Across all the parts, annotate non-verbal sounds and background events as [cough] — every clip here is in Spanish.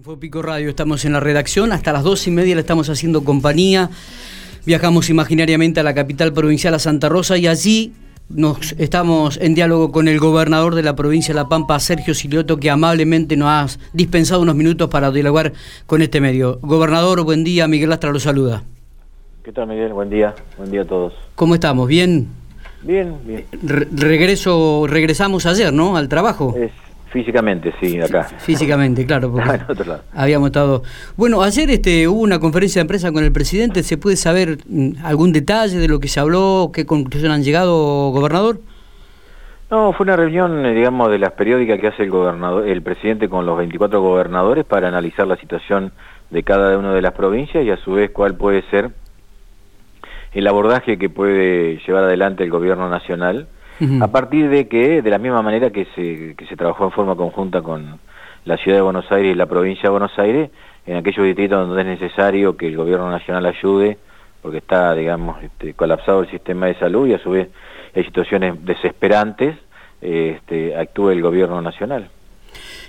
Infopico Radio, estamos en la redacción, hasta las dos y media le estamos haciendo compañía. Viajamos imaginariamente a la capital provincial, a Santa Rosa, y allí nos estamos en diálogo con el gobernador de la provincia de La Pampa, Sergio Silioto, que amablemente nos ha dispensado unos minutos para dialogar con este medio. Gobernador, buen día, Miguel Astra lo saluda. ¿Qué tal, Miguel? Buen día, buen día a todos. ¿Cómo estamos? ¿Bien? Bien, bien. regreso, regresamos ayer, ¿no? Al trabajo. Es, Físicamente, sí, acá. Físicamente, claro. Porque [laughs] Habíamos estado. Bueno, ayer este, hubo una conferencia de prensa con el presidente. ¿Se puede saber mm, algún detalle de lo que se habló? ¿Qué conclusión han llegado, gobernador? No, fue una reunión, eh, digamos, de las periódicas que hace el gobernador, el presidente con los 24 gobernadores para analizar la situación de cada una de las provincias y a su vez cuál puede ser el abordaje que puede llevar adelante el gobierno nacional a partir de que, de la misma manera que se, que se trabajó en forma conjunta con la ciudad de Buenos Aires y la provincia de Buenos Aires, en aquellos distritos donde es necesario que el gobierno nacional ayude, porque está, digamos, este, colapsado el sistema de salud y a su vez hay situaciones desesperantes, este, actúe el gobierno nacional.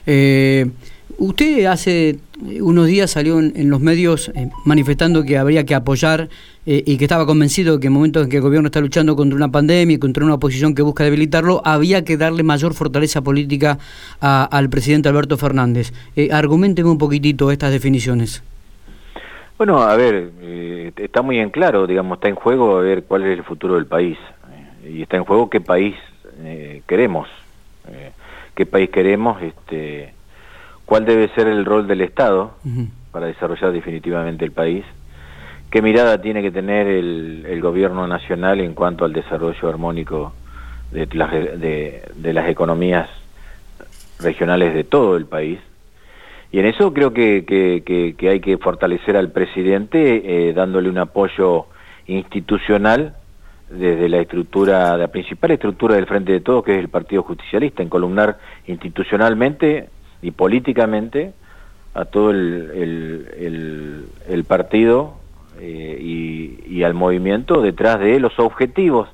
Eh, usted hace unos días salió en, los medios eh, manifestando que habría que apoyar eh, y que estaba convencido que en momentos en que el gobierno está luchando contra una pandemia y contra una oposición que busca debilitarlo, había que darle mayor fortaleza política al presidente Alberto Fernández. Eh, argumenteme un poquitito estas definiciones. Bueno, a ver, está muy en claro, digamos, está en juego a ver cuál es el futuro del país. y está en juego qué país queremos. qué país queremos, este cuál debe ser el rol del Estado para desarrollar definitivamente el país, qué mirada tiene que tener el, gobierno nacional en cuanto al desarrollo armónico de las, de, las economías regionales de todo el país. Y en eso creo que, que, hay que fortalecer al presidente eh, dándole un apoyo institucional desde la estructura, la principal estructura del Frente de Todos, que es el Partido Justicialista, en columnar institucionalmente y políticamente a todo el, el, partido eh, y, al movimiento detrás de los objetivos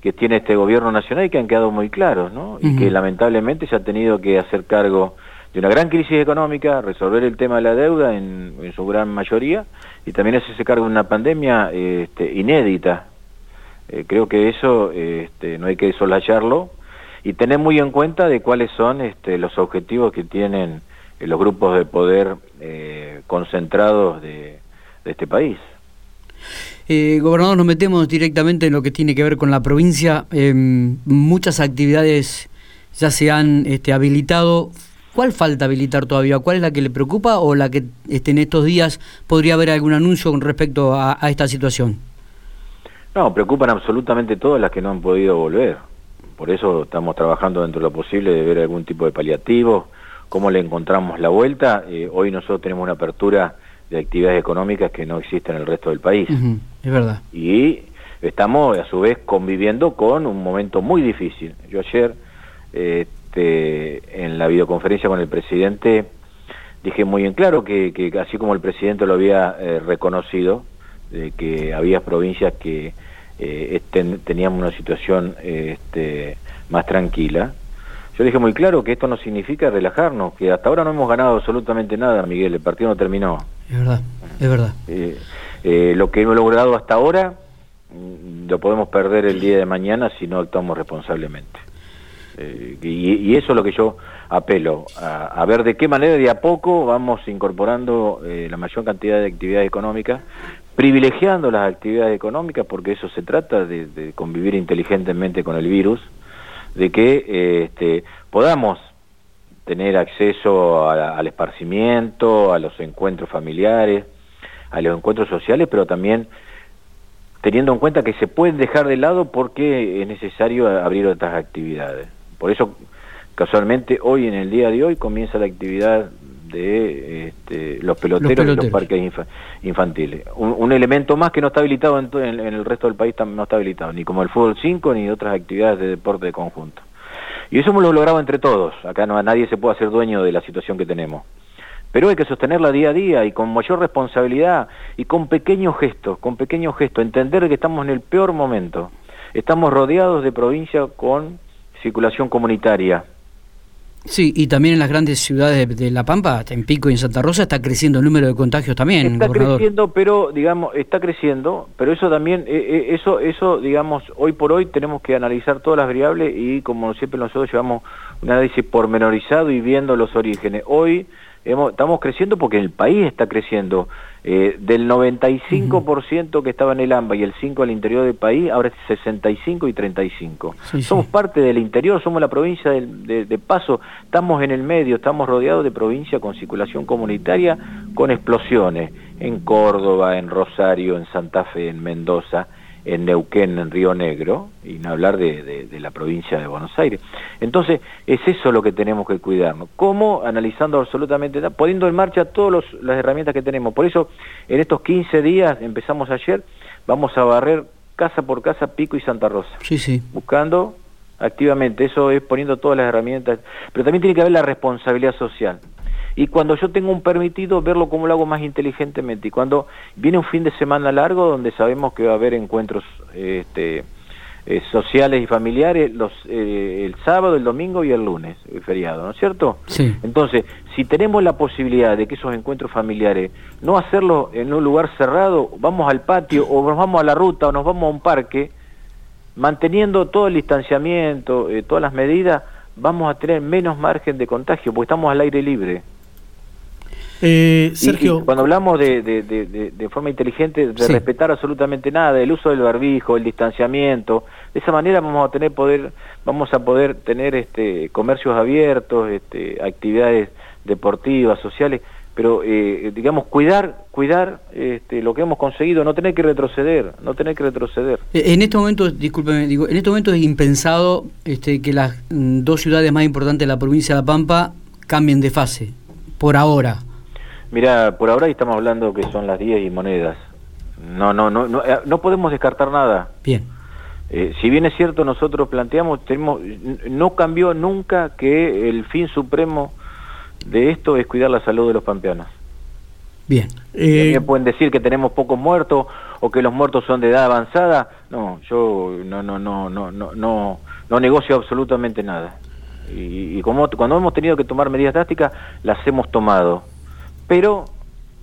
que tiene este gobierno nacional y que han quedado muy claros, ¿no? Y que lamentablemente se ha tenido que hacer cargo de una gran crisis económica, resolver el tema de la deuda en, su gran mayoría y también hacerse cargo de una pandemia este, inédita. Eh, creo que eso este, no hay que soslayarlo y tener muy en cuenta de cuáles son este, los objetivos que tienen eh, los grupos de poder eh, concentrados de, este país. Eh, gobernador, nos metemos directamente en lo que tiene que ver con la provincia. Em, muchas actividades ya se han este, habilitado. ¿Cuál falta habilitar todavía? ¿Cuál es la que le preocupa o la que este, en estos días podría haber algún anuncio con respecto a, a esta situación? No, preocupan absolutamente todas las que no han podido volver por eso estamos trabajando dentro de lo posible de ver algún tipo de paliativo, cómo le encontramos la vuelta. Eh, hoy nosotros tenemos una apertura de actividades económicas que no existen en el resto del país. es verdad. Y estamos a su vez conviviendo con un momento muy difícil. Yo ayer este, en la videoconferencia con el presidente dije muy en claro que, que así como el presidente lo había eh, reconocido, de que había provincias que eh, teníamos una situación este, más tranquila. Yo dije muy claro que esto no significa relajarnos, que hasta ahora no hemos ganado absolutamente nada, Miguel, el partido no terminó. Es verdad, es verdad. Eh, eh, lo que hemos logrado hasta ahora mm, lo podemos perder el día de mañana si no actuamos responsablemente. Eh, y, eso es lo que yo apelo, a, ver de qué manera de a poco vamos incorporando la mayor cantidad de actividades económicas, privilegiando las actividades económicas, porque eso se trata de, convivir inteligentemente con el virus, de que este, podamos tener acceso al esparcimiento, a los encuentros familiares, a los encuentros sociales, pero también teniendo en cuenta que se pueden dejar de lado porque es necesario abrir otras actividades. Por eso, casualmente, hoy en el día de hoy comienza la actividad de este, los, peloteros y los parques infantiles. Un, elemento más que no está habilitado en, el resto del país, no está habilitado, ni como el fútbol 5 ni otras actividades de deporte de conjunto. Y eso hemos lo logrado entre todos, acá no, nadie se puede hacer dueño de la situación que tenemos. Pero hay que sostenerla día a día y con mayor responsabilidad y con pequeños gestos, con pequeños gestos, entender que estamos en el peor momento. Estamos rodeados de provincias con circulación comunitaria, Sí, y también en las grandes ciudades de, La Pampa, en Pico y en Santa Rosa, está creciendo el número de contagios también. Está creciendo, pero digamos, está creciendo, pero eso también, eh, eh, eso, eso, digamos, hoy por hoy tenemos que analizar todas las variables y como siempre nosotros llevamos un análisis pormenorizado y viendo los orígenes. Hoy estamos creciendo porque el país está creciendo. Eh, del 95% que estaba en el AMBA y el 5% al interior del país, ahora es 65 y 35. somos parte del interior, somos la provincia de, de, Paso, estamos en el medio, estamos rodeados de provincia con circulación comunitaria, con explosiones en Córdoba, en Rosario, en Santa Fe, en Mendoza en Neuquén, en Río Negro, y no hablar de, la provincia de Buenos Aires. Entonces, es eso lo que tenemos que cuidarnos. ¿Cómo? Analizando absolutamente, poniendo en marcha todas las herramientas que tenemos. Por eso, en estos 15 días, empezamos ayer, vamos a barrer casa por casa Pico y Santa Rosa. Sí, sí. Buscando activamente, eso es poniendo todas las herramientas, pero también tiene que haber la responsabilidad social y cuando yo tengo un permitido, verlo como lo hago más inteligentemente. Y cuando viene un fin de semana largo, donde sabemos que va a haber encuentros este, eh, sociales y familiares los, eh, el sábado, el domingo y el lunes, el feriado, ¿no es cierto? Sí. Entonces, si tenemos la posibilidad de que esos encuentros familiares, no hacerlo en un lugar cerrado, vamos al patio o nos vamos a la ruta o nos vamos a un parque, manteniendo todo el distanciamiento, eh, todas las medidas, vamos a tener menos margen de contagio, porque estamos al aire libre. Eh, Sergio. cuando hablamos de, de, forma inteligente, de respetar absolutamente nada, el uso del barbijo, el distanciamiento, de esa manera vamos a tener poder, vamos a poder tener este, comercios abiertos, este, actividades deportivas, sociales, pero eh, digamos cuidar, cuidar este, lo que hemos conseguido, no tener que retroceder, no tener que retroceder. Eh, en este momento, discúlpeme, digo, en este momento es impensado este, que las mm, dos ciudades más importantes de la provincia de La Pampa cambien de fase, por ahora. Mira, por ahora estamos hablando que son las 10 y monedas. No, no, no, no, eh, no podemos descartar nada. Bien. Eh, si bien es cierto, nosotros planteamos, tenemos, no cambió nunca que el fin supremo de esto es cuidar la salud de los pampeanos. Bien. Eh, pueden decir que tenemos pocos muertos o que los muertos son de edad avanzada. No, yo no, no, no, no, no, no, no negocio absolutamente nada. Y, y como cuando hemos tenido que tomar medidas drásticas, las hemos tomado pero,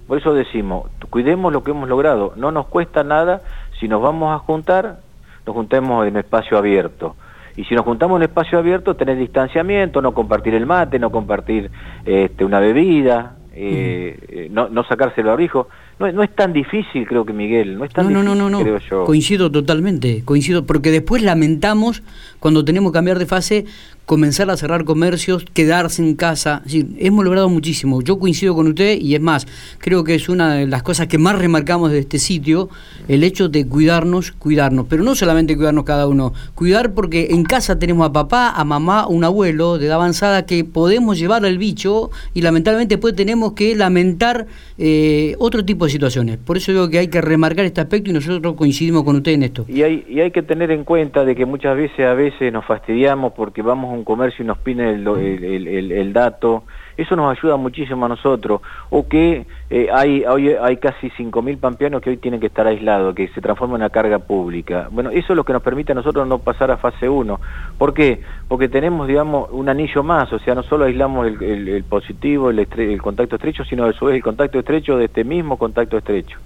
por eso decimos, cuidemos lo que hemos logrado. No nos cuesta nada si nos vamos a juntar, nos juntemos en espacio abierto. Y si nos juntamos en espacio abierto, tener distanciamiento, no compartir el mate, no compartir este, una bebida, eh, eh, no, no sacarse el barbijo. No, no, es tan difícil, creo que Miguel, no es tan no, difícil, no, no, no, Coincido totalmente, coincido, porque después lamentamos cuando tenemos que cambiar de fase, comenzar a cerrar comercios, quedarse en casa. hemos logrado muchísimo. Yo coincido con usted y es más, creo que es una de las cosas que más remarcamos de este sitio, el hecho de cuidarnos, cuidarnos, pero no solamente cuidarnos cada uno, cuidar porque en casa tenemos a papá, a mamá, un abuelo de edad avanzada que podemos llevar al bicho y lamentablemente después tenemos que lamentar eh, otro tipo de situaciones. Por eso digo que hay que remarcar este aspecto y nosotros coincidimos con usted en esto. Y hay, y hay que tener en cuenta de que muchas veces a veces nos fastidiamos porque vamos a un comercio y nos piden el, dato. Eso nos ayuda muchísimo a nosotros. O que eh, hay, hoy hay casi 5.000 pampeanos que hoy tienen que estar aislados, que se transforma en una carga pública. Bueno, eso es lo que nos permite a nosotros no pasar a fase 1. ¿Por qué? Porque tenemos, digamos, un anillo más. O sea, no solo aislamos el, positivo, el, contacto estrecho, sino eso es el contacto estrecho de este mismo contacto estrecho.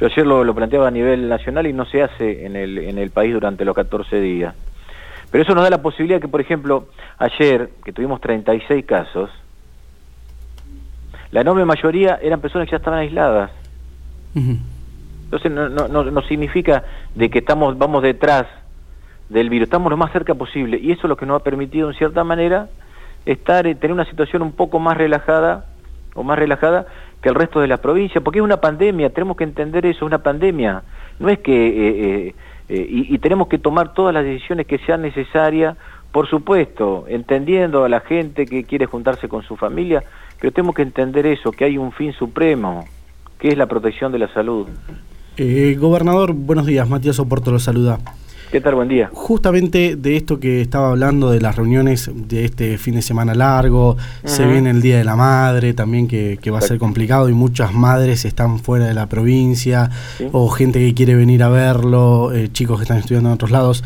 Yo ayer lo, lo, planteaba a nivel nacional y no se hace en el, en el país durante los 14 días. Pero eso nos da la posibilidad que, por ejemplo, ayer, que tuvimos 36 casos, la enorme mayoría eran personas que ya estaban aisladas. Entonces no, no, no, significa de que estamos vamos detrás del virus, estamos lo más cerca posible y eso es lo que nos ha permitido en cierta manera estar eh, tener una situación un poco más relajada o más relajada que el resto de la provincia, porque es una pandemia, tenemos que entender eso, es una pandemia. No es que eh, eh, eh, y, tenemos que tomar todas las decisiones que sean necesarias, por supuesto, entendiendo a la gente que quiere juntarse con su familia, pero tenemos que entender eso, que hay un fin supremo, que es la protección de la salud. Eh, gobernador, buenos días, Matías Oporto lo saluda. ¿Qué tal? Buen día. Justamente de esto que estaba hablando, de las reuniones de este fin de semana largo, se viene el Día de la Madre también que, va a ser complicado y muchas madres están fuera de la provincia o gente que quiere venir a verlo, eh, chicos que están estudiando en otros lados.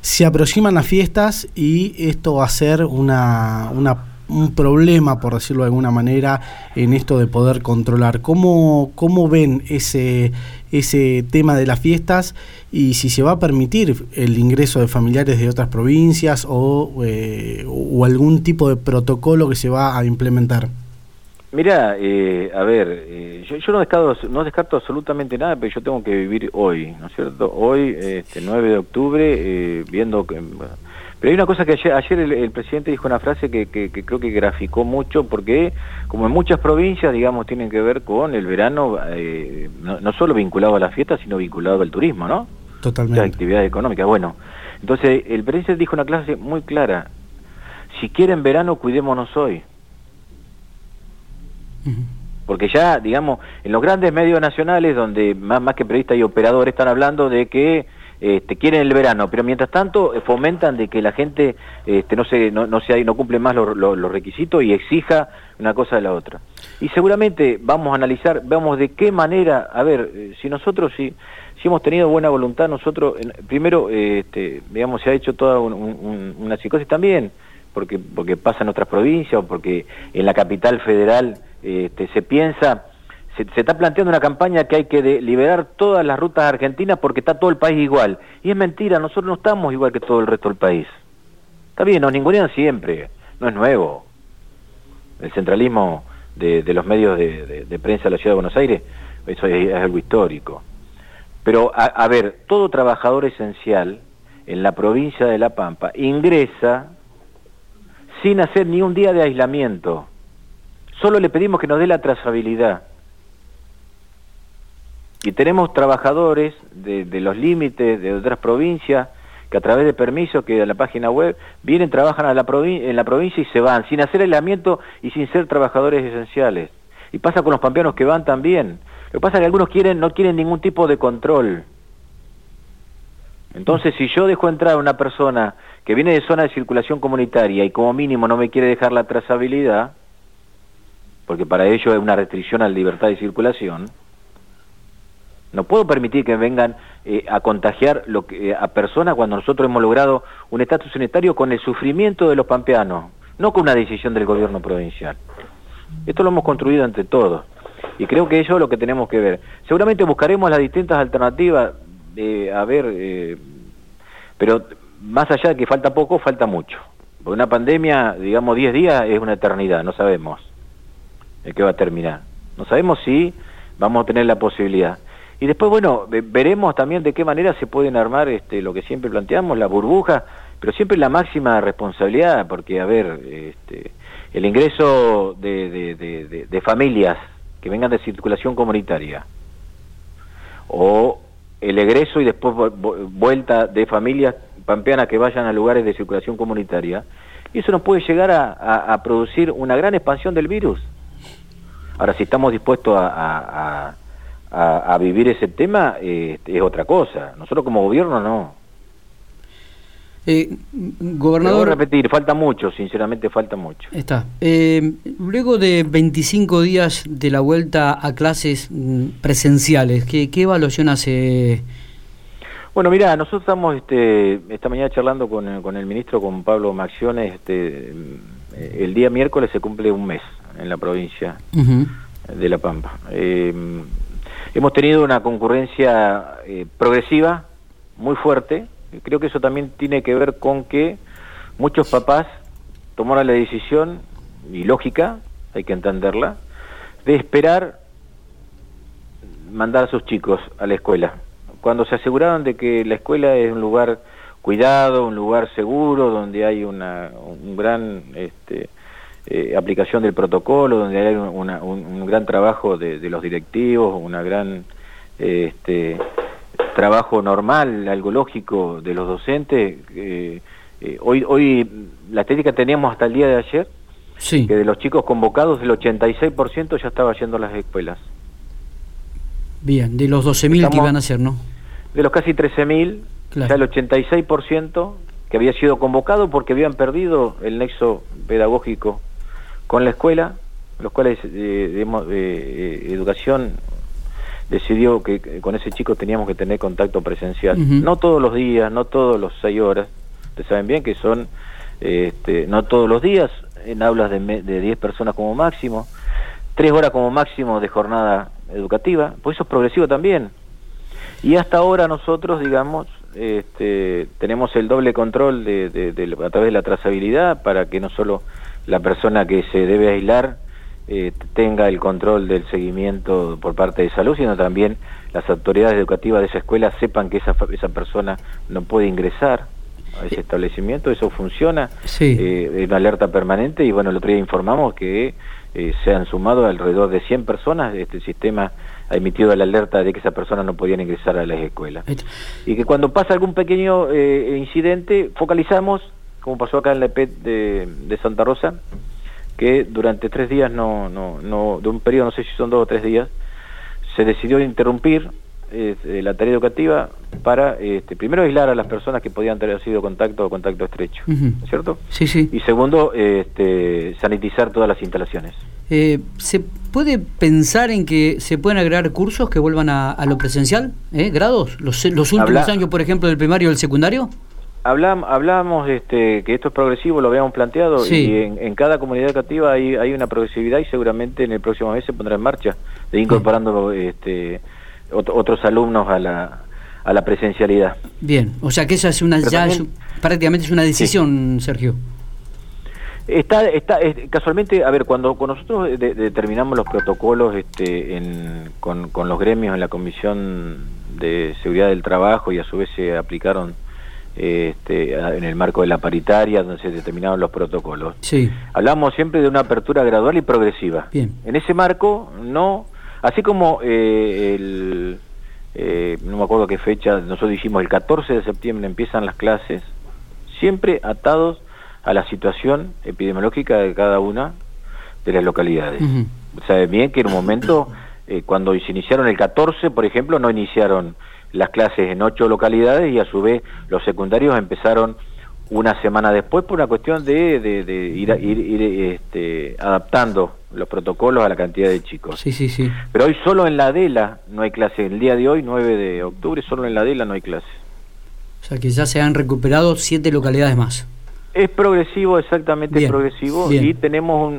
Se aproximan las fiestas y esto va a ser una, una un problema, por decirlo de alguna manera, en esto de poder controlar. ¿Cómo, cómo ven ese, ese tema de las fiestas y si se va a permitir el ingreso de familiares de otras provincias o, eh, o algún tipo de protocolo que se va a implementar? Mira, eh, a ver, eh, yo, no, descarto, no descarto absolutamente nada, pero yo tengo que vivir hoy, ¿no es cierto? Hoy, este 9 de octubre, eh, viendo que... pero hay una cosa que ayer, ayer el, presidente dijo una frase que, que, creo que graficó mucho, porque como en muchas provincias, digamos, tienen que ver con el verano, no, no, solo vinculado a la fiesta, sino vinculado al turismo, ¿no? Totalmente. La actividad económica. Bueno, entonces el presidente dijo una clase muy clara, si quieren verano, cuidémonos hoy. Porque ya, digamos, en los grandes medios nacionales, donde más, más que periodistas y operadores están hablando de que este, quieren el verano, pero mientras tanto eh, fomentan de que la gente este, no se no, no, no cumple más los, requisitos y exija una cosa de la otra. Y seguramente vamos a analizar, vamos de qué manera, a ver, eh, si nosotros si, si hemos tenido buena voluntad, nosotros, primero, este, digamos, se ha hecho toda una psicosis también, porque, porque pasa en otras provincias o porque en la capital federal este, se piensa, se, está planteando una campaña que hay que liberar todas las rutas argentinas porque está todo el país igual. Y es mentira, nosotros no estamos igual que todo el resto del país. Está bien, nos ningunean siempre, no es nuevo. El centralismo de, los medios de, prensa de la Ciudad de Buenos Aires, eso es, algo histórico. Pero, a, a ver, todo trabajador esencial en la provincia de La Pampa ingresa sin hacer ni un día de aislamiento. Solo le pedimos que nos dé la trazabilidad. Y tenemos trabajadores de, los límites de otras provincias que a través de permisos que de la página web vienen, trabajan a la en la provincia y se van, sin hacer aislamiento y sin ser trabajadores esenciales. Y pasa con los pampeanos que van también. Lo que pasa es que algunos quieren, no quieren ningún tipo de control. Entonces, si yo dejo entrar a una persona que viene de zona de circulación comunitaria y como mínimo no me quiere dejar la trazabilidad, porque para ello es una restricción a la libertad de circulación, no puedo permitir que vengan eh, a contagiar lo que, a personas cuando nosotros hemos logrado un estatus sanitario con el sufrimiento de los pampeanos, no con una decisión del gobierno provincial. Esto lo hemos construido entre todos. Y creo que eso es lo que tenemos que ver. Seguramente buscaremos las distintas alternativas, de, a ver, eh, pero más allá de que falta poco, falta mucho. Porque una pandemia, digamos, 10 días es una eternidad, no sabemos el que va a terminar. No sabemos si vamos a tener la posibilidad. Y después, bueno, veremos también de qué manera se pueden armar este, lo que siempre planteamos, la burbuja, pero siempre la máxima responsabilidad, porque, a ver, este, el ingreso de, familias que vengan de circulación comunitaria, o el egreso y después vuelta de familias pampeanas que vayan a lugares de circulación comunitaria, y eso nos puede llegar a, producir una gran expansión del virus. Ahora, si estamos dispuestos a, vivir ese tema, eh, es otra cosa. Nosotros como gobierno no. Eh, gobernador. repetir, falta mucho, sinceramente falta mucho. Está. Eh, luego de 25 días de la vuelta a clases mm, presenciales, ¿qué, qué evaluación hace? Bueno, mira, nosotros estamos este, esta mañana charlando con, con el ministro, con Pablo Maxiones, este, el día miércoles se cumple un mes en la provincia de La Pampa. Eh, hemos tenido una concurrencia eh, progresiva muy fuerte. Creo que eso también tiene que ver con que muchos papás tomaron la decisión, y lógica, hay que entenderla, de esperar mandar a sus chicos a la escuela. Cuando se aseguraron de que la escuela es un lugar cuidado, un lugar seguro, donde hay una, un gran este, eh, aplicación del protocolo, donde hay un, gran trabajo de, los directivos, una gran este, trabajo normal, algo lógico de los docentes. Eh, eh, hoy, hoy la técnica teníamos hasta el día de ayer, que de los chicos convocados el 86% ya estaba yendo a las escuelas. Bien, de los 12.000 que iban a ser, ¿no? De los casi 13.000, ya el 86% que había sido convocado porque habían perdido el nexo pedagógico con la escuela, los cuales de, eh, educación decidió que con ese chico teníamos que tener contacto presencial. No todos los días, no todos los seis horas. Ustedes saben bien que son, este, no todos los días, en aulas de, de 10 personas como máximo, tres horas como máximo de jornada educativa, pues eso es progresivo también. Y hasta ahora nosotros, digamos, este, tenemos el doble control de, a través de la trazabilidad para que no solo la persona que se debe aislar eh, tenga el control del seguimiento por parte de salud, sino también las autoridades educativas de esa escuela sepan que esa, esa persona no puede ingresar a ese establecimiento, eso funciona, sí. eh, una alerta permanente y bueno, el otro día informamos que eh, se han sumado alrededor de 100 personas, este sistema ha emitido la alerta de que esa persona no podían ingresar a las escuelas. Y que cuando pasa algún pequeño eh, incidente, focalizamos, como pasó acá en la EPET de, de, Santa Rosa, que durante tres días, no, no, no, de un periodo, no sé si son dos o tres días, se decidió interrumpir este, la tarea educativa para, este, primero, aislar a las personas que podían tener sido contacto o contacto estrecho, ¿cierto? Sí, sí. Y segundo, este, sanitizar todas las instalaciones. Eh, ¿Se puede pensar en que se pueden agregar cursos que vuelvan a, lo presencial? ¿Eh? ¿Grados? ¿Los, los últimos años, por ejemplo, del primario o del secundario? Hablam, hablamos este, que esto es progresivo, lo habíamos planteado, y en, cada comunidad educativa hay, hay una progresividad y seguramente en el próximo mes se pondrá en marcha, de incorporando este, otros alumnos a la, a la presencialidad. Bien, o sea que esa es una ya prácticamente es una decisión, Sergio. Está, está casualmente, a ver, cuando, nosotros determinamos los protocolos este, en, con, con, los gremios en la Comisión de Seguridad del Trabajo y a su vez se aplicaron este, en el marco de la paritaria, donde se determinaron los protocolos. Sí. Hablamos siempre de una apertura gradual y progresiva. Bien. En ese marco, no Así como eh, el, eh, no me acuerdo qué fecha, nosotros dijimos el 14 de septiembre empiezan las clases, siempre atados a la situación epidemiológica de cada una de las localidades. Sabe bien que en un momento, eh, cuando se iniciaron el 14, por ejemplo, no iniciaron las clases en ocho localidades y a su vez los secundarios empezaron una semana después por una cuestión de, de, ir, ir, ir este, adaptando los protocolos a la cantidad de chicos. Sí, sí, sí. Pero hoy solo en la Adela no hay clase. El día de hoy, 9 de octubre, solo en la Adela no hay clase. O sea que ya se han recuperado siete localidades más. Es progresivo, exactamente progresivo, y tenemos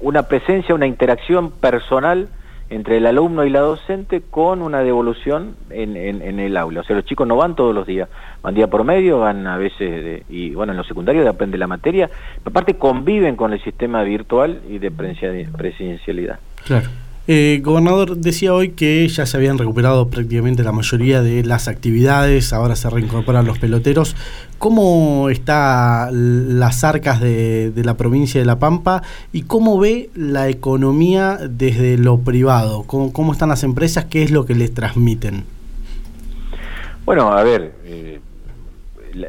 una presencia, una interacción personal entre el alumno y la docente con una devolución en, en, el aula. O sea, los chicos no van todos los días, van día por medio, van a veces, y bueno, en los secundarios depende la materia, aparte conviven con el sistema virtual y de presencialidad. Claro. Eh, gobernador, decía hoy que ya se habían recuperado prácticamente la mayoría de las actividades, ahora se reincorporan los peloteros. ¿Cómo están las arcas de, la provincia de La Pampa y cómo ve la economía desde lo privado? ¿Cómo, están las empresas? ¿Qué es lo que les transmiten? Bueno, a ver, eh,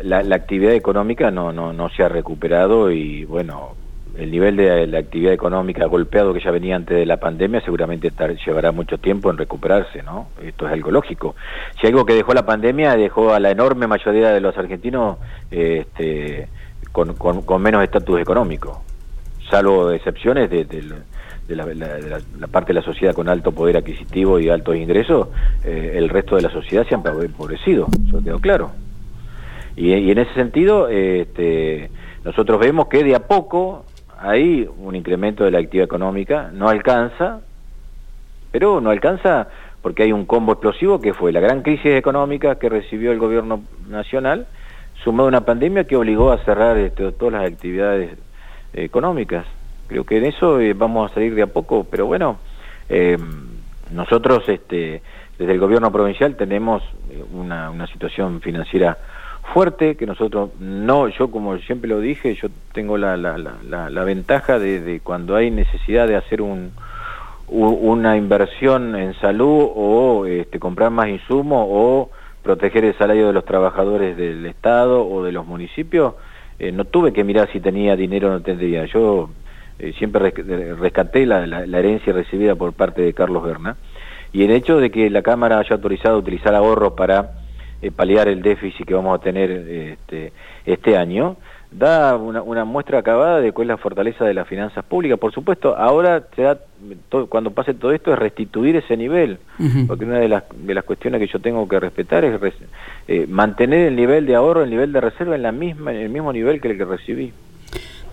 la, actividad económica no, no, no se ha recuperado y bueno, el nivel de la actividad económica golpeado que ya venía antes de la pandemia seguramente llevará mucho tiempo en recuperarse, ¿no? Esto es algo lógico. Si algo que dejó la pandemia dejó a la enorme mayoría de los argentinos este, con, menos estatus económico, salvo excepciones de, la, parte de la sociedad con alto poder adquisitivo y altos ingresos, eh, el resto de la sociedad se ha empobrecido, eso quedó claro. Y, y en ese sentido, este, nosotros vemos que de a poco hay un incremento de la actividad económica, no alcanza, pero no alcanza porque hay un combo explosivo que fue la gran crisis económica que recibió el gobierno nacional, sumado a una pandemia que obligó a cerrar este, todas las actividades económicas. Creo que en eso eh, vamos a salir de a poco, pero bueno, eh, nosotros este, desde el gobierno provincial tenemos eh, una, una situación financiera fuerte que nosotros no, yo como siempre lo dije, yo tengo la, la, la, la ventaja de, cuando hay necesidad de hacer un, una inversión en salud o este, comprar más insumos o proteger el salario de los trabajadores del Estado o de los municipios, eh, no tuve que mirar si tenía dinero o no tendría. Yo eh, siempre rescaté la, la, herencia recibida por parte de Carlos Berna y el hecho de que la Cámara haya autorizado utilizar ahorros para eh, paliar el déficit que vamos a tener este, este año, da una, una, muestra acabada de cuál es la fortaleza de las finanzas públicas. Por supuesto, ahora se da, cuando pase todo esto es restituir ese nivel, porque una de las, de las cuestiones que yo tengo que respetar es eh, mantener el nivel de ahorro, el nivel de reserva en, la misma, en el mismo nivel que el que recibí.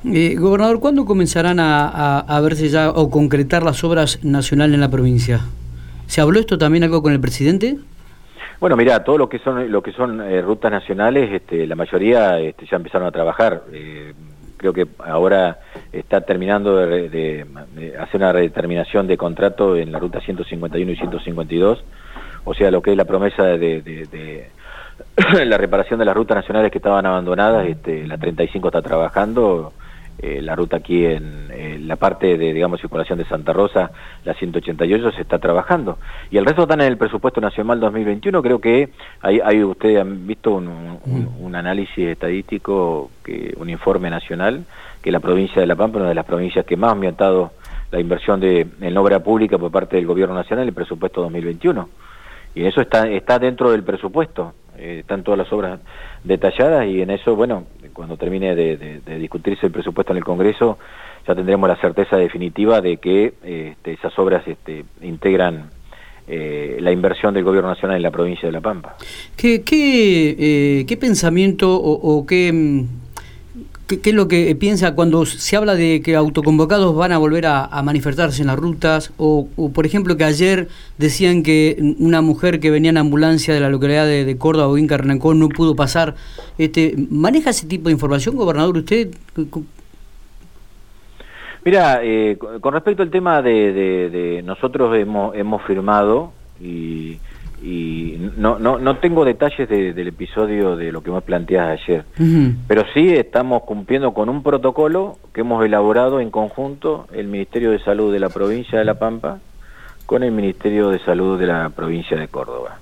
Eh, gobernador, ¿cuándo comenzarán a, verse ya o concretar las obras nacionales en la provincia? ¿Se habló esto también algo con el presidente? Bueno, mira, todo lo que son lo que son eh, rutas nacionales, este, la mayoría este, ya empezaron a trabajar. Eh, creo que ahora está terminando de, hacer una redeterminación de contrato en la ruta 151 y 152, o sea, lo que es la promesa de, [clears throat] la reparación de las rutas nacionales que estaban abandonadas, este, la 35 está trabajando eh, la ruta aquí en eh, la parte de, digamos, circulación de Santa Rosa, la 188, se está trabajando. Y el resto están en el presupuesto nacional 2021. Creo que hay, hay ustedes han visto un, un, análisis estadístico, que un informe nacional, que la provincia de La Pampa una de las provincias que más ha aumentado la inversión de, en obra pública por parte del gobierno nacional en el presupuesto 2021. Y eso está, está dentro del presupuesto. Eh, están todas las obras detalladas y en eso, bueno, cuando termine de, discutirse el presupuesto en el Congreso, ya tendremos la certeza definitiva de que este, esas obras este, integran eh, la inversión del Gobierno Nacional en la provincia de La Pampa. ¿Qué, qué, eh, qué pensamiento o qué ¿Qué, es lo que piensa cuando se habla de que autoconvocados van a volver a, manifestarse en las rutas? O, por ejemplo, que ayer decían que una mujer que venía en ambulancia de la localidad de, Córdoba o Inca no pudo pasar. Este, ¿Maneja ese tipo de información, gobernador, usted? Mira, eh, con respecto al tema de, de nosotros hemos, hemos firmado y y no, no, no tengo detalles del episodio de lo que me planteas ayer, pero sí estamos cumpliendo con un protocolo que hemos elaborado en conjunto el Ministerio de Salud de la provincia de La Pampa con el Ministerio de Salud de la provincia de Córdoba.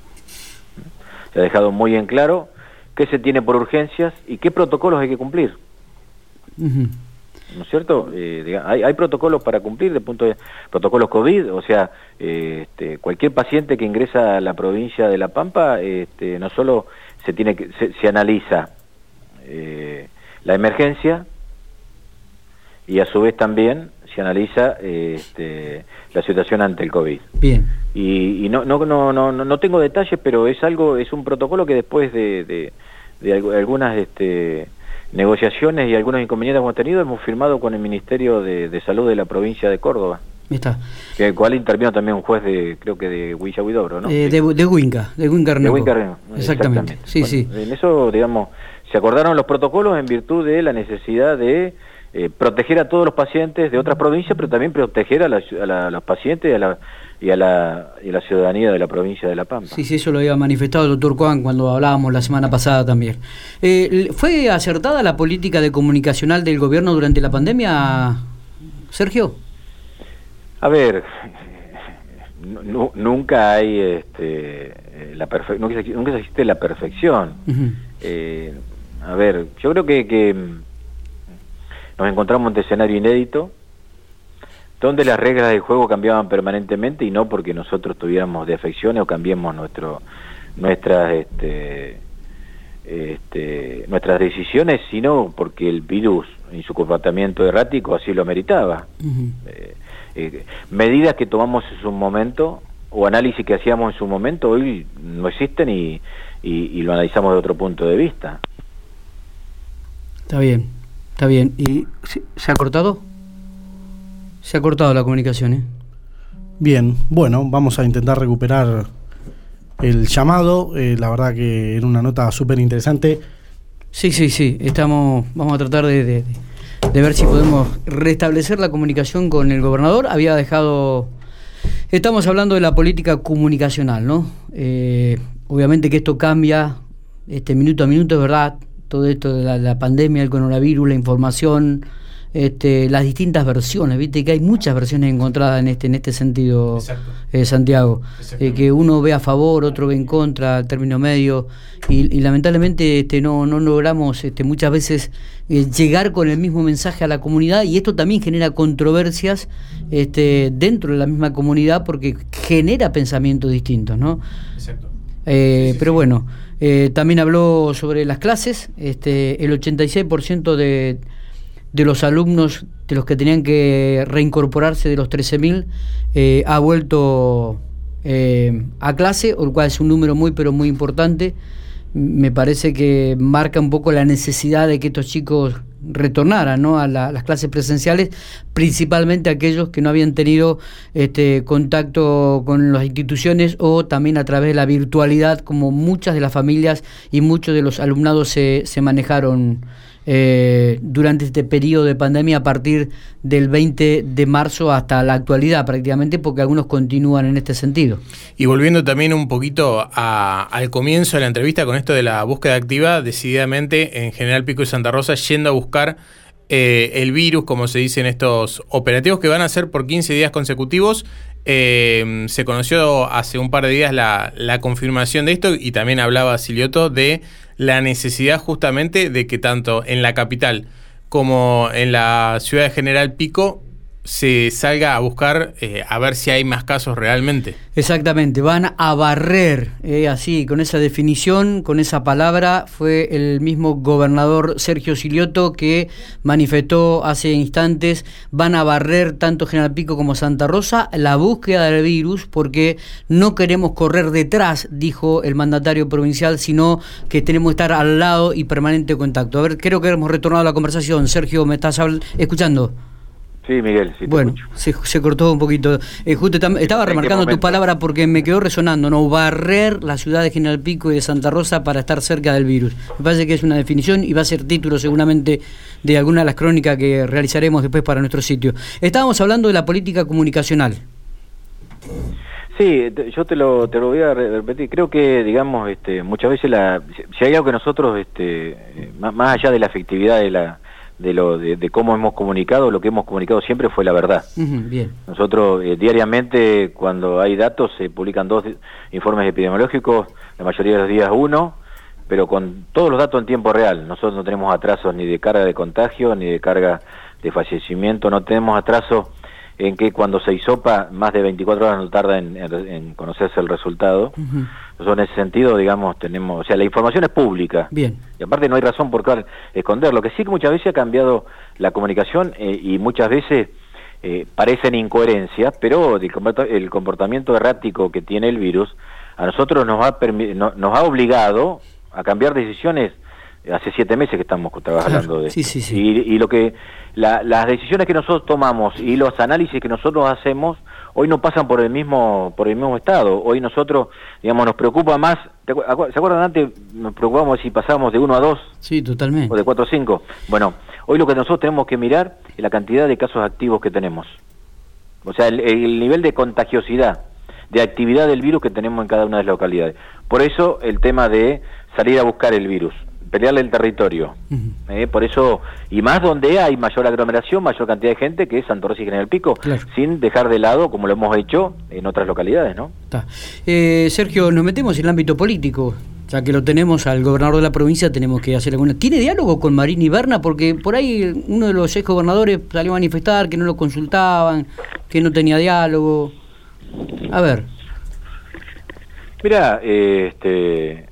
Se ha dejado muy en claro qué se tiene por urgencias y qué protocolos hay que cumplir. ¿No es cierto? Eh, hay, hay, protocolos para cumplir de punto de protocolos COVID, o sea, eh, este, cualquier paciente que ingresa a la provincia de La Pampa, este, no solo se tiene que se, analiza eh, la emergencia y a su vez también se analiza este, la situación ante el COVID. Bien. Y, y no, no, no, no, no tengo detalles, pero es algo, es un protocolo que después de, de, de algunas este, negociaciones y algunos inconvenientes que hemos tenido, hemos firmado con el Ministerio de, Salud de la provincia de Córdoba. Está. Que el cual intervino también un juez de, creo que de Huidobro, ¿no? Eh, de, de Huinca, de Huinca De Huinca Exactamente. Sí, sí. En eso, digamos, se acordaron los protocolos en virtud de la necesidad de eh, proteger a todos los pacientes de otras provincias, pero también proteger a, a los pacientes y a la y a la, y la ciudadanía de la provincia de La Pampa. Sí, sí, eso lo había manifestado el doctor Juan cuando hablábamos la semana pasada también. Eh, ¿Fue acertada la política de comunicacional del gobierno durante la pandemia, Sergio? A ver, nunca hay este, la nunca, nunca existe la perfección. Eh, a ver, yo creo que, que nos encontramos en un escenario inédito donde las reglas del juego cambiaban permanentemente y no porque nosotros tuviéramos defecciones o cambiemos nuestro, nuestras, este, este, nuestras decisiones, sino porque el virus y su comportamiento errático así lo meritaba. Eh, eh, medidas que tomamos en su momento o análisis que hacíamos en su momento hoy no existen y, y, lo analizamos de otro punto de vista. Está bien, está bien. ¿Y se ha cortado? Se ha cortado la comunicación, ¿eh? Bien, bueno, vamos a intentar recuperar el llamado. Eh, la verdad que era una nota súper interesante. Sí, sí, sí. Estamos, vamos a tratar de, ver si podemos restablecer la comunicación con el gobernador. Había dejado. Estamos hablando de la política comunicacional, ¿no? Eh, obviamente que esto cambia este minuto a minuto, es verdad. Todo esto de la pandemia, el coronavirus, la información este, las distintas versiones, viste que hay muchas versiones encontradas en este, en este sentido, eh, Santiago, eh, que uno ve a favor, otro ve en contra, término medio, y, lamentablemente este, no, no logramos este, muchas veces eh, llegar con el mismo mensaje a la comunidad, y esto también genera controversias este, dentro de la misma comunidad porque genera pensamientos distintos, ¿no? pero bueno, también habló sobre las clases, este, el 86% de de los alumnos, de los que tenían que reincorporarse de los 13.000, eh, ha vuelto eh, a clase, el cual es un número muy, pero muy importante. Me parece que marca un poco la necesidad de que estos chicos retornaran a las clases presenciales, principalmente aquellos que no habían tenido este, contacto con las instituciones o también a través de la virtualidad, como muchas de las familias y muchos de los alumnados se, se manejaron eh, durante este periodo de pandemia a partir del 20 de marzo hasta la actualidad prácticamente, porque algunos continúan en este sentido. Y volviendo también un poquito al comienzo de la entrevista con esto de la búsqueda activa, decididamente en General Pico y Santa Rosa yendo a buscar eh, el virus, como se dice en estos operativos que van a ser por 15 días consecutivos. Eh, se conoció hace un par de días la, la confirmación de esto y también hablaba Silioto de la necesidad justamente de que tanto en la capital como en la ciudad de General Pico se salga a buscar eh, a ver si hay más casos realmente. Exactamente, van a barrer, eh, así, con esa definición, con esa palabra, fue el mismo gobernador Sergio Silioto que manifestó hace instantes, van a barrer tanto General Pico como Santa Rosa la búsqueda del virus porque no queremos correr detrás, dijo el mandatario provincial, sino que tenemos que estar al lado y permanente contacto. A ver, creo que hemos retornado a la conversación. Sergio, ¿me estás escuchando? Sí, Miguel, sí. bueno, se, se, cortó un poquito. Eh, justo estaba remarcando tu palabra porque me quedó resonando, ¿no? Barrer la ciudad de General Pico y de Santa Rosa para estar cerca del virus. Me parece que es una definición y va a ser título seguramente de alguna de las crónicas que realizaremos después para nuestro sitio. Estábamos hablando de la política comunicacional. Sí, yo te lo, te lo voy a repetir. Creo que, digamos, este, muchas veces la, si hay algo que nosotros, este, eh, más allá de la efectividad de la de lo de, cómo hemos comunicado, lo que hemos comunicado siempre fue la verdad. bien. Nosotros eh, diariamente, cuando hay datos, se publican dos informes epidemiológicos, la mayoría de los días uno, pero con todos los datos en tiempo real. Nosotros no tenemos atrasos ni de carga de contagio, ni de carga de fallecimiento, no tenemos atrasos en que cuando se hisopa más de 24 horas no tarda en, conocerse el resultado. En ese sentido, digamos, tenemos, o sea, la información es pública. Bien. Y aparte no hay razón por qué esconderlo. Que sí que muchas veces ha cambiado la comunicación eh, y muchas veces eh, parecen incoherencias, pero el comportamiento errático que tiene el virus a nosotros nos ha, nos ha obligado a cambiar decisiones hace siete meses que estamos trabajando de sí, sí, sí. Y, lo que las decisiones que nosotros tomamos y los análisis que nosotros hacemos hoy no pasan por el mismo por el mismo estado. Hoy nosotros digamos nos preocupa más se acuerdan antes nos preocupamos si pasábamos de uno a dos sí totalmente. o de cuatro a cinco. Bueno hoy lo que nosotros tenemos que mirar es la cantidad de casos activos que tenemos. O sea el nivel de contagiosidad de actividad del virus que tenemos en cada una de las localidades. Por eso el tema de salir a buscar el virus pelearle el territorio. Eh, por eso, y más donde hay mayor aglomeración, mayor cantidad de gente, que es Santo Rosa y General Pico, sin dejar de lado, como lo hemos hecho en otras localidades, ¿no? Eh, Sergio, nos metemos en el ámbito político. Ya que lo tenemos al gobernador de la provincia, tenemos que hacer alguna. ¿Tiene diálogo con Marín y Berna? Porque por ahí uno de los ex gobernadores salió a manifestar que no lo consultaban, que no tenía diálogo. A ver. Mira, este,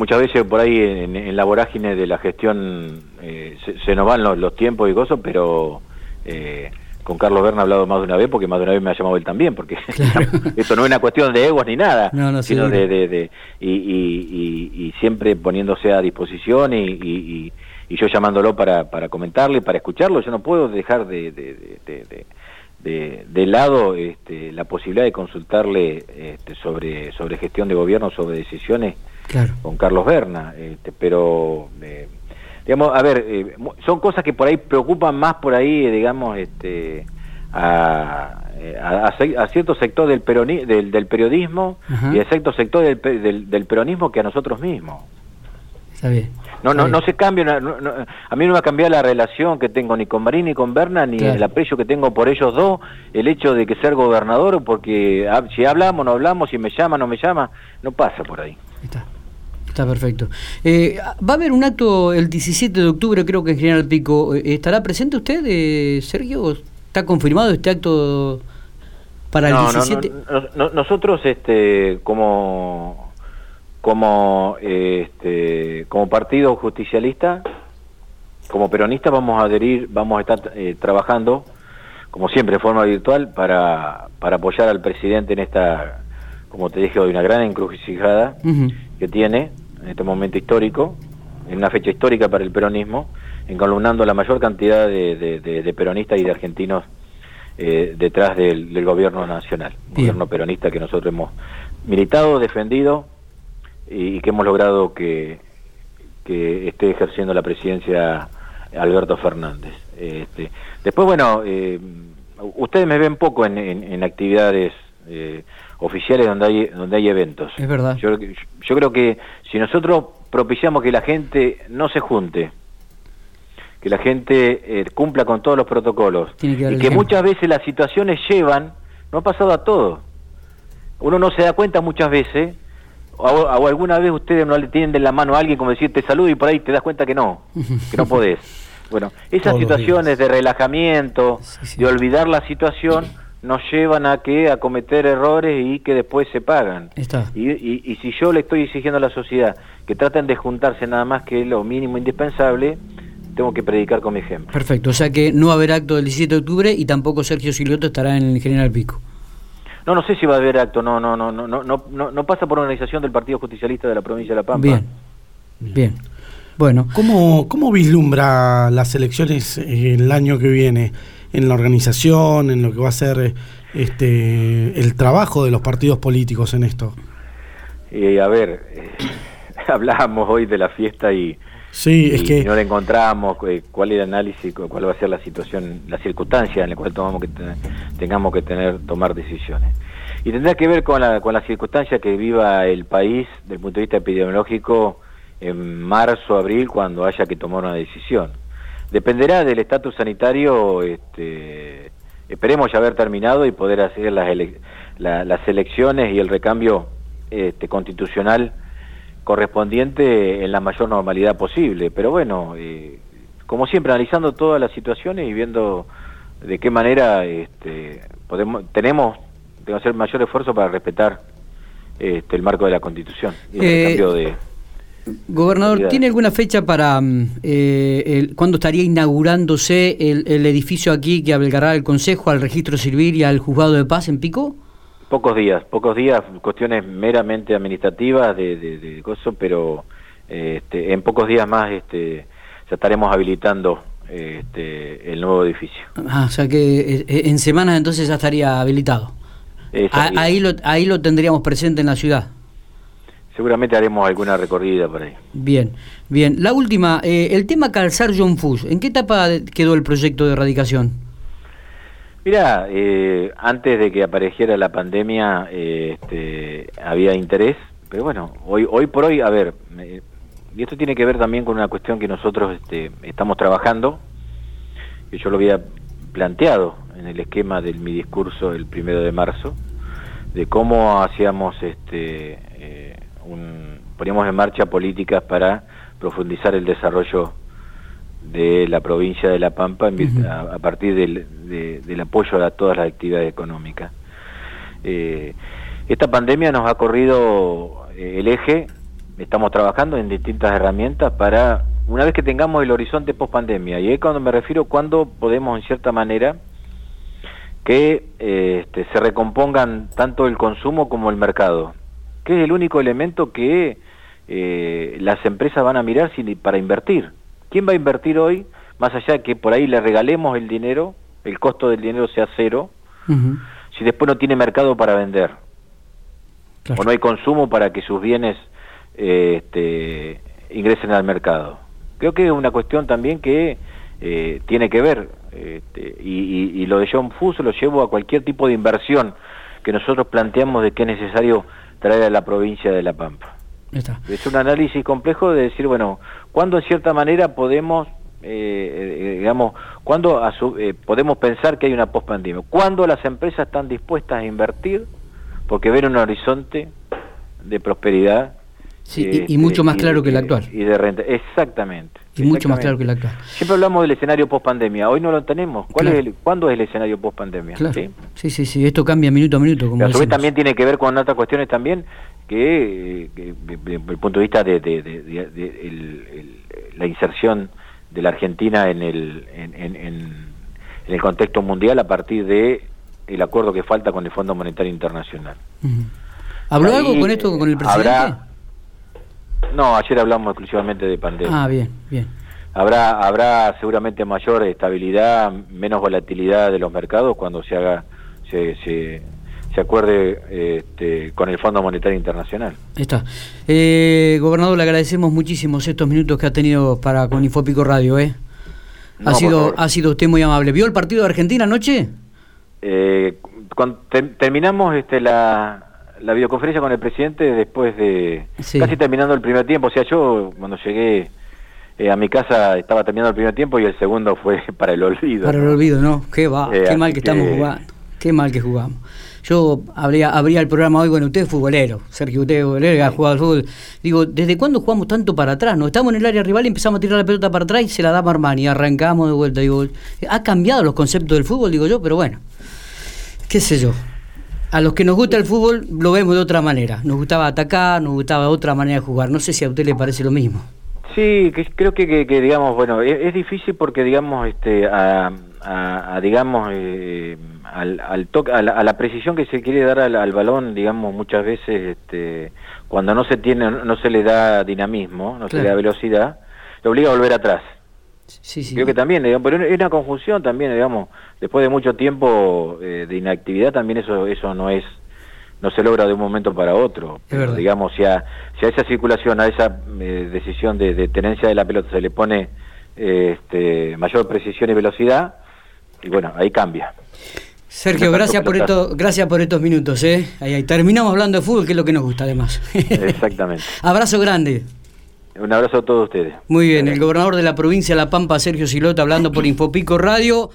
muchas veces por ahí en, la vorágine de la gestión eh, se, nos van los, tiempos y cosas, pero eh, con Carlos Berna he hablado más de una vez, porque más de una vez me ha llamado él también, porque [laughs] esto no es una cuestión de egos ni nada, sino de, de, y, y, siempre poniéndose a disposición y, yo llamándolo para, para comentarle, para escucharlo, yo no puedo dejar de, de, de, lado este, la posibilidad de consultarle este, sobre, sobre gestión de gobierno, sobre decisiones con Carlos Berna, este, pero eh, digamos, a ver, eh, son cosas que por ahí preocupan más por ahí, digamos, este, a, a, cierto sector del, del, del periodismo y a cierto sector del, del, peronismo que a nosotros mismos. No, no, no se cambia, a mí no me ha cambiado la relación que tengo ni con Marín ni con Berna, ni el aprecio que tengo por ellos dos, el hecho de que ser gobernador, porque si hablamos, no hablamos, si me llama, no me llama, no pasa por ahí. Está. Está perfecto. Eh, va a haber un acto el 17 de octubre, creo que en General Pico. Eh, ¿Estará presente usted, eh, Sergio? ¿Está confirmado este acto para el 17? No, nosotros, este, como como este, como partido justicialista, como peronista, vamos a adherir, vamos a estar trabajando, como siempre, de forma virtual, para, para apoyar al presidente en esta, como te dije hoy, una gran encrucijada que tiene en este momento histórico, en una fecha histórica para el peronismo, encolumnando la mayor cantidad de, peronistas y de argentinos eh, detrás del, gobierno nacional, gobierno peronista que nosotros hemos militado, defendido y, que hemos logrado que, que esté ejerciendo la presidencia Alberto Fernández. Este, después, bueno, eh, ustedes me ven poco en, actividades eh, oficiales donde hay donde hay eventos. Es verdad. Yo, yo creo que si nosotros propiciamos que la gente no se junte, que la gente eh, cumpla con todos los protocolos y que muchas veces las situaciones llevan, no ha pasado a todo. Uno no se da cuenta muchas veces, o, alguna vez ustedes no le tienen de la mano a alguien como decir te saludo y por ahí te das cuenta que no, que no [laughs] podés. Bueno, esas situaciones de relajamiento, de olvidar la situación, nos llevan a que a cometer errores y que después se pagan. Y, y, si yo le estoy exigiendo a la sociedad que traten de juntarse nada más que lo mínimo indispensable, tengo que predicar con mi ejemplo. Perfecto, o sea que no va a haber acto del 17 de octubre y tampoco Sergio Silioto estará en el General Pico. No, no sé si va a haber acto, no, no, no, no, no, no, no pasa por organización del Partido Justicialista de la provincia de La Pampa. Bien, bien. Bueno. ¿Cómo, cómo vislumbra las elecciones el año que viene? En la organización, en lo que va a ser este el trabajo de los partidos políticos en esto. Eh, a ver, eh, [laughs] hablábamos hoy de la fiesta y, Sí, es que... no le encontramos eh, cuál es el análisis, cuál va a ser la situación, la circunstancia en la cual tomamos que tengamos que tener tomar decisiones. Y tendrá que ver con la, con la circunstancia que viva el país desde el punto de vista epidemiológico en marzo, abril, cuando haya que tomar una decisión. Dependerá del estatus sanitario, este, esperemos ya haber terminado y poder hacer las, las elecciones y el recambio este, constitucional correspondiente en la mayor normalidad posible. Pero bueno, eh, como siempre, analizando todas las situaciones y viendo de qué manera este, podemos, tenemos, que hacer mayor esfuerzo para respetar este, el marco de la Constitución y el eh, cambio de... Gobernador, ¿tiene alguna fecha para mm, eh, el, cuándo estaría inaugurándose el, el, edificio aquí que albergará el Consejo, al Registro Civil y al Juzgado de Paz en Pico? Pocos días, pocos días, cuestiones meramente administrativas de, de, de gozo, pero este, en pocos días más este, ya estaremos habilitando este, el nuevo edificio. Ah, o sea que eh, en semanas entonces ya estaría habilitado. ahí, lo, ahí lo tendríamos presente en la ciudad. Seguramente haremos alguna recorrida por ahí. Bien, bien. La última, eh, el tema calzar John Fuss, ¿en qué etapa quedó el proyecto de erradicación? Mira, eh, antes de que apareciera la pandemia eh, este, había interés, pero bueno, hoy, hoy por hoy, a ver, y esto tiene que ver también con una cuestión que nosotros este, estamos trabajando, que yo lo había planteado en el esquema de mi discurso el primero de marzo, de cómo hacíamos, este, eh, un, poníamos en marcha políticas para profundizar el desarrollo de la provincia de La Pampa a, partir del, apoyo a todas las actividades económicas. Eh, esta pandemia nos ha corrido eh, el eje, estamos trabajando en distintas herramientas para, una vez que tengamos el horizonte post pandemia, y ahí cuando me refiero cuando podemos en cierta manera que eh, este, se recompongan tanto el consumo como el mercado, que es el único elemento que las empresas van a mirar para invertir ¿Quién va a invertir hoy, más allá de que por ahí le regalemos el dinero, el costo del dinero sea cero, si después no tiene mercado para vender? O no hay consumo para que sus bienes eh, este, ingresen al mercado. Creo que es una cuestión también que eh, tiene que ver, este, y, lo de John Fuso lo llevo a cualquier tipo de inversión que nosotros planteamos de que es necesario traer a la provincia de La Pampa. Es un análisis complejo de decir, bueno, ¿cuándo en cierta manera podemos, eh, eh digamos, cuándo eh, podemos pensar que hay una post-pandemia? ¿Cuándo las empresas están dispuestas a invertir porque ven un horizonte de prosperidad? Sí, y, este, mucho más claro que el actual. Y de renta, exactamente. Y mucho más claro que el actual. Siempre hablamos del escenario post-pandemia, hoy no lo tenemos. ¿Cuál es el, ¿Cuándo es el escenario post-pandemia? ¿Sí? ¿Sí? sí, esto cambia minuto a minuto. Como a su vez también tiene que ver con otras cuestiones también que, desde el punto de vista de, la inserción de la Argentina en el, en, el contexto mundial a partir de el acuerdo que falta con el Fondo Monetario Internacional. ¿Habló algo con esto con el presidente? No, ayer hablamos exclusivamente de pandemia. Ah, bien, bien. habrá habrá seguramente mayor estabilidad, menos volatilidad de los mercados cuando se haga se, se, se acuerde este, con el Fondo Monetario Internacional. Está. Eh, gobernador, le agradecemos muchísimo estos minutos que ha tenido para con Infopico Radio, ¿eh? ha sido ha sido usted muy amable. ¿Vio el partido de Argentina anoche? Eh, terminamos este la la videoconferencia con el presidente después de casi terminando el primer tiempo, o sea, yo cuando llegué eh, a mi casa estaba terminando el primer tiempo y el segundo fue [laughs] para el olvido. Para el olvido, ¿no? Qué va, eh, qué mal que, estamos jugando, qué mal que jugamos. Yo habría, habría el programa hoy, bueno, usted es futbolero, Sergio, usted es futbolero, ha jugado al fútbol. Digo, ¿desde cuándo jugamos tanto para atrás? No, estamos en el área rival y empezamos a tirar la pelota para atrás y se la da Marmani, arrancamos de vuelta. Digo, ha cambiado los conceptos del fútbol, digo yo, pero bueno, qué sé yo. A los que nos gusta el fútbol lo vemos de otra manera. Nos gustaba atacar, nos gustaba otra manera de jugar. No sé si a usted le parece lo mismo. Sí, que, creo que, que, digamos, bueno, es, difícil porque, digamos, este, a, digamos, eh, al, al toque, a, la, precisión que se quiere dar al, balón, digamos, muchas veces, este, cuando no se tiene, no se le da dinamismo, no se le da velocidad, le obliga a volver atrás. Sí, sí. Creo que también, digamos, pero es una conjunción también, digamos, después de mucho tiempo eh, de inactividad también eso eso no es no se logra de un momento para otro. digamos, si a, si a esa circulación, a esa eh, decisión de, tenencia de la pelota se le pone eh, este, mayor precisión y velocidad, y bueno, ahí cambia. Sergio, gracias por, esto, gracias por estos minutos. ¿eh? Ahí, terminamos hablando de fútbol, que es lo que nos gusta además. Exactamente. [laughs] Abrazo grande. Un abrazo a todos ustedes. Muy bien, el gobernador de la provincia de La Pampa, Sergio Silota, hablando por [clears throat] Infopico Radio.